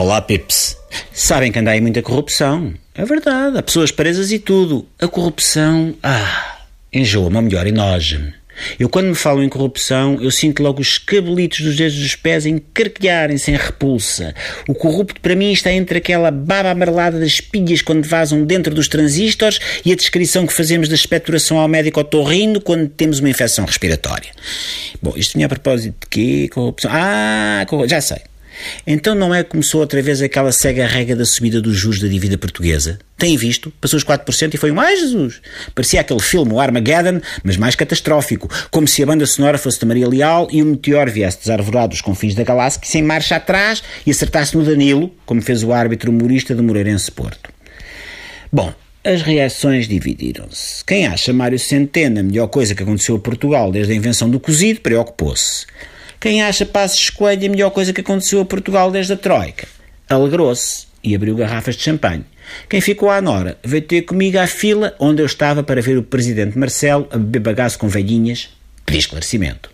Olá, Pips. Sabem que anda aí muita corrupção. É verdade, há pessoas presas e tudo. A corrupção, ah, enjoa-me, ou melhor, enoja-me. Eu, quando me falo em corrupção, eu sinto logo os cabelitos dos dedos dos pés encarquilharem sem repulsa. O corrupto, para mim, está entre aquela baba amarelada das pilhas quando vazam dentro dos transistores e a descrição que fazemos da expectoração ao médico otorrino quando temos uma infecção respiratória. Bom, isto vinha a propósito de quê? Corrupção? Ah, já sei. Então não é que começou outra vez aquela cega rega da subida dos juros da dívida portuguesa? Têm visto? Passou os 4% e foi um, ai Jesus! Parecia aquele filme, o Armageddon, mas mais catastrófico, como se a banda sonora fosse de Maria Leal e o meteor viesse desarvorado dos confins da galáxia sem marcha atrás e acertasse no Danilo, como fez o árbitro humorista do Moreirense Porto. Bom, as reações dividiram-se. Quem acha Mário Centeno a melhor coisa que aconteceu a Portugal desde a invenção do cozido preocupou-se. Quem acha Passos Coelho a melhor coisa que aconteceu a Portugal desde a Troika? Alegrou-se e abriu garrafas de champanhe. Quem ficou à Nora veio ter comigo à fila onde eu estava para ver o presidente Marcelo a beber bagaço com velhinhas, pedir esclarecimento.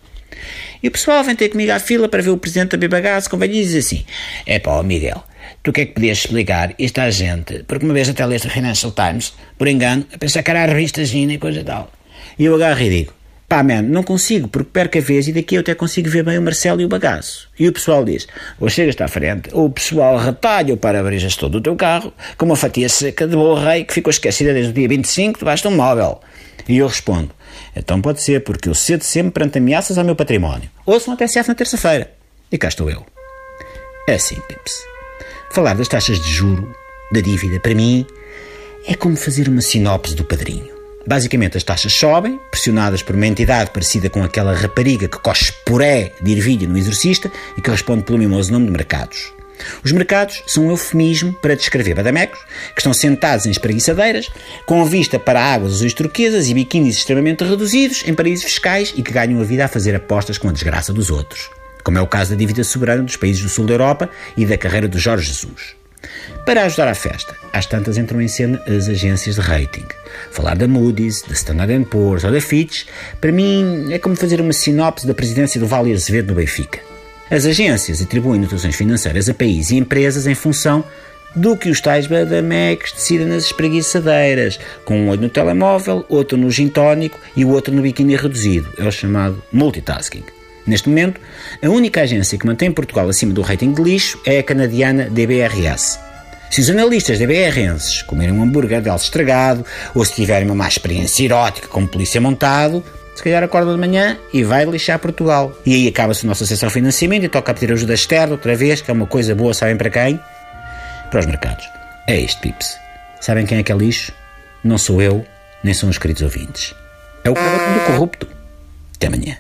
E o pessoal vem ter comigo à fila para ver o presidente a beber bagaço com velhinhas e diz assim: É pá, Miguel, tu que é que podias explicar isto à gente? Porque uma vez até leste a Financial Times, por engano, a pensar que era a revista Gina e coisa tal. E eu agarro e digo: Pá, man, não consigo, porque perco a vez e daqui eu até consigo ver bem o Marcelo e o bagaço. E o pessoal diz: ou chegas-te à frente, ou o pessoal retalha o para-brisas todo do teu carro, com uma fatia seca de boa rei que ficou esquecida desde o dia 25 debaixo de um móvel. E eu respondo: então pode ser, porque eu cedo sempre perante ameaças ao meu património. Ouçam até se na terça-feira. E cá estou eu. É assim, Pips. Falar das taxas de juro, da dívida, para mim, é como fazer uma sinopse do padrinho. Basicamente, as taxas sobem, pressionadas por uma entidade parecida com aquela rapariga que cospe puré de ervilha no exorcista e que responde pelo mimoso nome de mercados. Os mercados são um eufemismo para descrever badamecos que estão sentados em espreguiçadeiras, com vista para águas azuis turquesas e biquínis extremamente reduzidos em paraísos fiscais e que ganham a vida a fazer apostas com a desgraça dos outros, como é o caso da dívida soberana dos países do sul da Europa e da carreira do Jorge Jesus. Para ajudar a festa, às tantas entram em cena as agências de rating. Falar da Moody's, da Standard Poor's ou da Fitch, para mim é como fazer uma sinopse da presidência do Vale Azevedo no Benfica. As agências atribuem notações financeiras a países e empresas em função do que os tais badamecs decidem nas espreguiçadeiras, com um olho no telemóvel, outro no gin tónico e o outro no biquíni reduzido. É o chamado multitasking. Neste momento, a única agência que mantém Portugal acima do rating de lixo é a canadiana DBRS. Se os analistas DBRenses comerem um hambúrguer deles estragado ou se tiverem uma má experiência erótica com polícia montado, se calhar acorda de manhã e vai lixar Portugal. E aí acaba-se o nosso acesso ao financiamento e toca a pedir ajuda externa outra vez, que é uma coisa boa, sabem para quem? Para os mercados. É isto, pips. Sabem quem é que é lixo? Não sou eu, nem são os queridos ouvintes. É o cara do corrupto. Até amanhã.